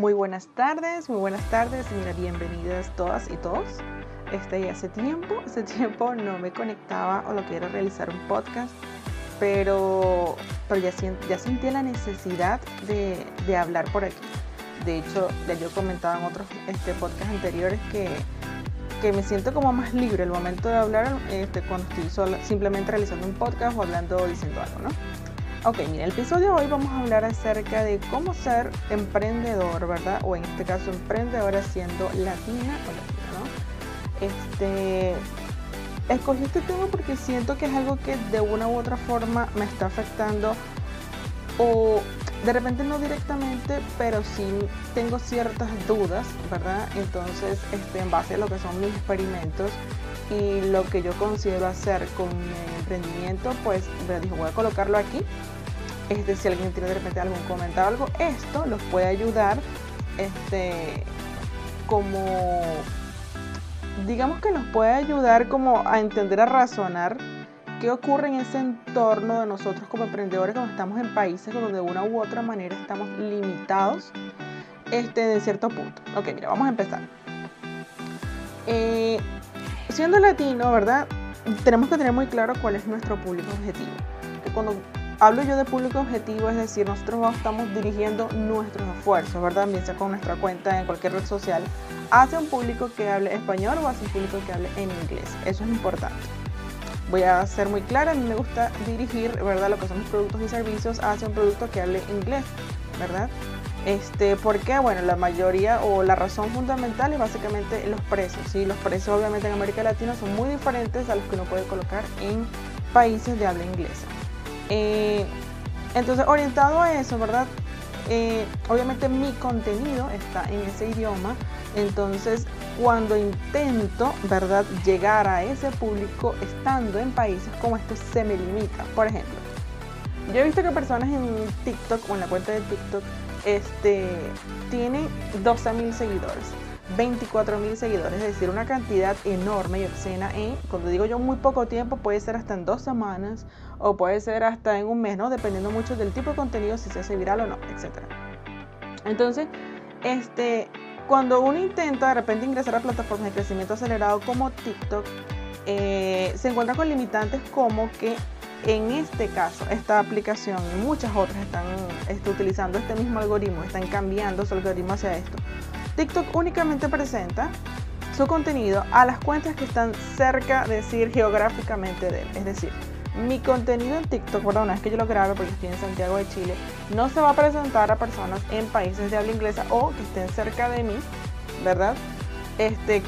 Muy buenas tardes, muy buenas tardes, mira, bienvenidas todas y todos. Este, hace tiempo, hace tiempo no me conectaba o lo que realizar un podcast, pero, pero ya, ya sentí la necesidad de, de, hablar por aquí. De hecho, ya yo comentaba en otros este, podcasts anteriores que, que me siento como más libre el momento de hablar este, cuando estoy simplemente realizando un podcast o hablando o diciendo algo, ¿no? Ok, mira, el episodio de hoy vamos a hablar acerca de cómo ser emprendedor, ¿verdad? O en este caso emprendedora siendo latina o latina, ¿no? Este, escogí este tema porque siento que es algo que de una u otra forma me está afectando o de repente no directamente, pero sí tengo ciertas dudas, ¿verdad? Entonces, este, en base a lo que son mis experimentos y lo que yo considero hacer con mi emprendimiento, pues me dijo, voy a colocarlo aquí este, si alguien tiene de repente algún comentario algo, esto los puede ayudar este, como, digamos que nos puede ayudar como a entender, a razonar qué ocurre en ese entorno de nosotros como emprendedores cuando estamos en países donde de una u otra manera estamos limitados este, de cierto punto. Ok, mira, vamos a empezar. Eh, siendo latino, ¿verdad? Tenemos que tener muy claro cuál es nuestro público objetivo. Cuando hablo yo de público objetivo, es decir, nosotros estamos dirigiendo nuestros esfuerzos, ¿verdad? Bien sea con nuestra cuenta en cualquier red social, hacia un público que hable español o hacia un público que hable en inglés. Eso es importante. Voy a ser muy clara, a mí me gusta dirigir, ¿verdad? Lo que son mis productos y servicios hacia un producto que hable inglés, ¿verdad? Este, porque, bueno, la mayoría o la razón fundamental es básicamente los precios. ¿sí? Los precios obviamente en América Latina son muy diferentes a los que uno puede colocar en países de habla inglesa. Eh, entonces, orientado a eso, ¿verdad? Eh, obviamente mi contenido está en ese idioma, entonces cuando intento, ¿verdad?, llegar a ese público estando en países como estos se me limita. Por ejemplo, yo he visto que personas en TikTok o en la cuenta de TikTok este, tienen 12 mil seguidores. 24 mil seguidores, es decir, una cantidad enorme y obscena en, cuando digo yo muy poco tiempo, puede ser hasta en dos semanas o puede ser hasta en un mes, ¿no? Dependiendo mucho del tipo de contenido, si se hace viral o no, etc. Entonces, este, cuando uno intenta de repente ingresar a plataformas de crecimiento acelerado como TikTok, eh, se encuentra con limitantes como que en este caso, esta aplicación y muchas otras están, están utilizando este mismo algoritmo, están cambiando su algoritmo hacia esto TikTok únicamente presenta su contenido a las cuentas que están cerca, de decir, geográficamente de él. Es decir, mi contenido en TikTok, perdón, es que yo lo grabe porque estoy en Santiago de Chile, no se va a presentar a personas en países de habla inglesa o que estén cerca de mí, ¿verdad? Este,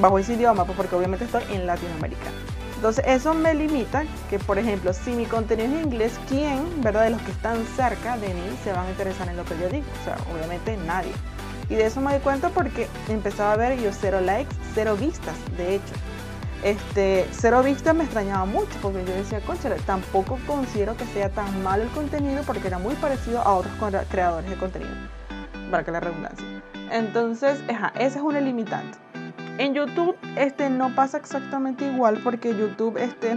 bajo ese idioma, pues porque obviamente estoy en Latinoamérica. Entonces eso me limita que, por ejemplo, si mi contenido es en inglés, ¿quién, verdad, de los que están cerca de mí se van a interesar en lo que yo digo? O sea, obviamente nadie. Y de eso me di cuenta porque empezaba a ver yo cero likes, cero vistas, de hecho. Este, cero vistas me extrañaba mucho porque yo decía, conchale, tampoco considero que sea tan malo el contenido porque era muy parecido a otros creadores de contenido, para que la redundancia. Entonces, esa es una limitante. En YouTube este, no pasa exactamente igual porque YouTube este,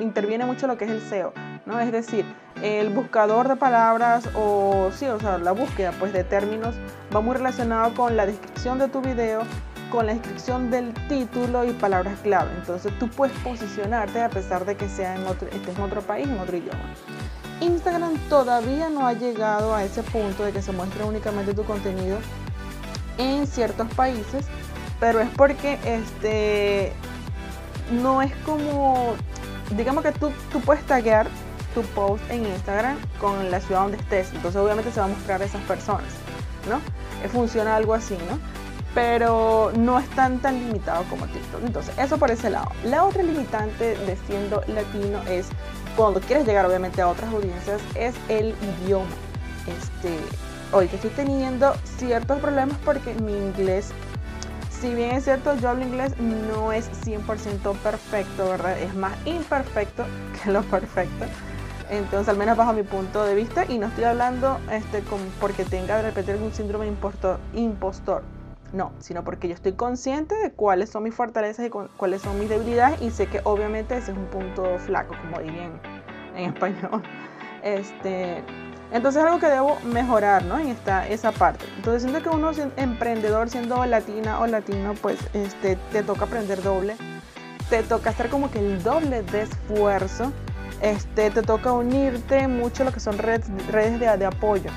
interviene mucho lo que es el SEO, ¿no? Es decir, el buscador de palabras o sí, o sea, la búsqueda pues de términos va muy relacionado con la descripción de tu video, con la descripción del título y palabras clave. Entonces tú puedes posicionarte a pesar de que sea en otro, estés en otro país, en otro idioma. Instagram todavía no ha llegado a ese punto de que se muestre únicamente tu contenido en ciertos países, pero es porque este no es como digamos que tú, tú puedes taguear tu post en Instagram con la ciudad donde estés. Entonces obviamente se va a mostrar a esas personas, ¿no? Eh, funciona algo así, ¿no? Pero no es tan tan limitado como TikTok. Entonces, eso por ese lado. La otra limitante de siendo latino es cuando quieres llegar obviamente a otras audiencias es el idioma. Este, hoy que estoy teniendo ciertos problemas porque mi inglés si bien es cierto, yo hablo inglés, no es 100% perfecto, ¿verdad? Es más imperfecto que lo perfecto. Entonces, al menos bajo mi punto de vista, y no estoy hablando este, porque tenga de repente algún síndrome impostor, impostor, no, sino porque yo estoy consciente de cuáles son mis fortalezas y cuáles son mis debilidades y sé que obviamente ese es un punto flaco, como dirían en, español. Este, Entonces es algo que debo mejorar, ¿no? En esta, esa parte. Entonces siento que uno emprendedor siendo latina o latino, pues este, te toca aprender doble. Te toca hacer como que el doble de esfuerzo. Este, te toca unirte mucho a lo que son redes, redes de, apoyo.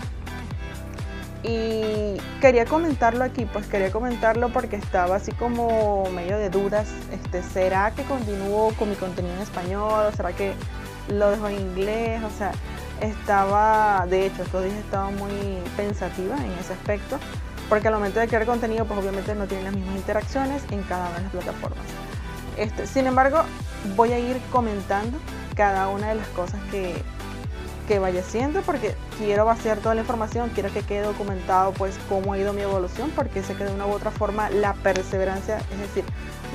Y quería comentarlo aquí, pues quería comentarlo porque estaba así como medio de dudas. Este, ¿Será que continúo con mi contenido en español? ¿O será que lo dejo en inglés? O sea, estaba, de hecho, estos días estaba muy pensativa en ese aspecto, porque al momento de crear contenido, pues obviamente no tienen las mismas interacciones en cada una de las plataformas. Este, sin embargo, voy a ir comentando cada una de las cosas que, que vaya haciendo porque quiero vaciar toda la información, quiero que quede documentado pues cómo ha ido mi evolución porque sé que de una u otra forma la perseverancia, es decir,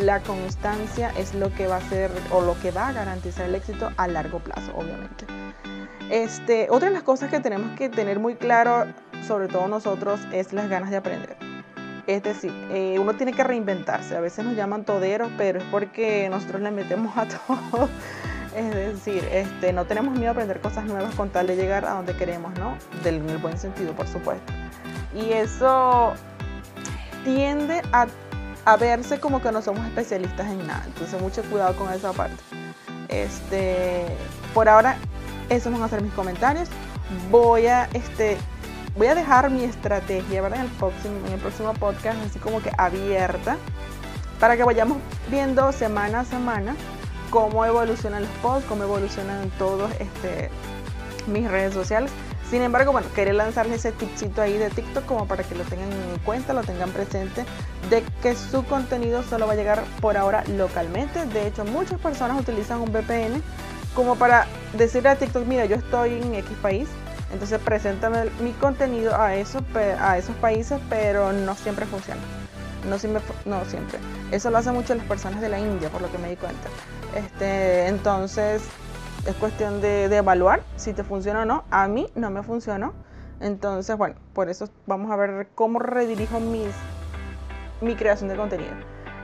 la constancia es lo que va a ser o lo que va a garantizar el éxito a largo plazo, obviamente. Este, otra de las cosas que tenemos que tener muy claro, sobre todo nosotros, es las ganas de aprender. Es decir, eh, uno tiene que reinventarse. A veces nos llaman toderos, pero es porque nosotros le metemos a todo. Es decir, este, no tenemos miedo a aprender cosas nuevas con tal de llegar a donde queremos, ¿no? Del, en el buen sentido, por supuesto. Y eso tiende a, verse como que no somos especialistas en nada. Entonces, mucho cuidado con esa parte. Este, por ahora, esos van a ser mis comentarios. Voy a, este, voy a dejar mi estrategia ¿verdad? En el próximo podcast, así como que abierta, para que vayamos viendo semana a semana cómo evolucionan los posts, cómo evolucionan todos este, mis redes sociales. Sin embargo, bueno, quería lanzarles ese tipcito ahí de TikTok como para que lo tengan en cuenta, lo tengan presente, de que su contenido solo va a llegar por ahora localmente. De hecho, muchas personas utilizan un VPN como para decirle a TikTok, mira, yo estoy en X país, entonces preséntame mi contenido a esos, a esos países, pero no siempre funciona. No siempre, no siempre. Eso lo hacen mucho las personas de la India, por lo que me di cuenta. Este, entonces, es cuestión de, evaluar si te funciona o no. A mí no me funcionó. Entonces, bueno, por eso vamos a ver cómo redirijo mis, mi creación de contenido.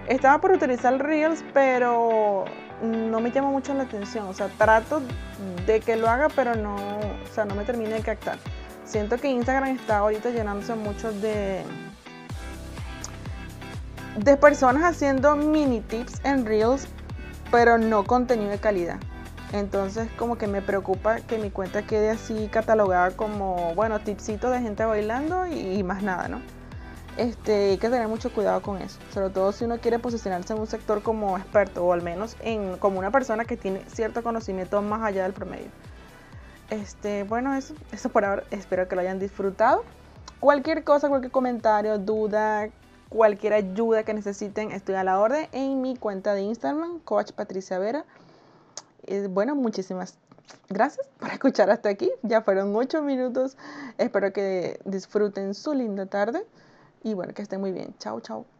Estaba por utilizar Reels, pero no me llama mucho la atención. O sea, trato de que lo haga, pero no, o sea, no me termine de captar. Siento que Instagram está ahorita llenándose mucho de, de personas haciendo mini tips en Reels, pero no contenido de calidad. Entonces como que me preocupa que mi cuenta quede así catalogada como, bueno, tipsitos de gente bailando y más nada, ¿no? Este, hay que tener mucho cuidado con eso, sobre todo si uno quiere posicionarse en un sector como experto o al menos en, como una persona que tiene cierto conocimiento más allá del promedio. Este, bueno, eso, eso por ahora, espero que lo hayan disfrutado. Cualquier cosa, cualquier comentario, duda, cualquier ayuda que necesiten, estoy a la orden en mi cuenta de Instagram, Coach Patricia Vera. Eh, bueno, muchísimas gracias por escuchar hasta aquí. Ya fueron ocho minutos. Espero que disfruten su linda tarde. Y bueno, que estén muy bien. Chao, chao.